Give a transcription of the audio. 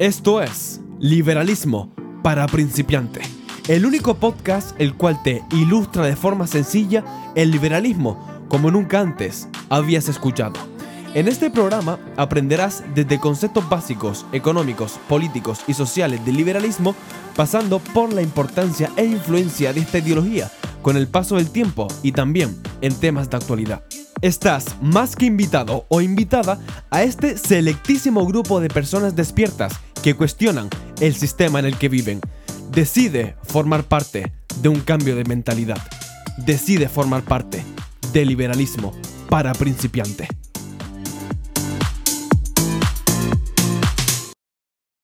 Esto es Liberalismo para principiante, el único podcast el cual te ilustra de forma sencilla el liberalismo como nunca antes habías escuchado. En este programa aprenderás desde conceptos básicos, económicos, políticos y sociales del liberalismo, pasando por la importancia e influencia de esta ideología con el paso del tiempo y también en temas de actualidad. Estás más que invitado o invitada a este selectísimo grupo de personas despiertas que cuestionan el sistema en el que viven. Decide formar parte de un cambio de mentalidad. Decide formar parte del liberalismo para principiante.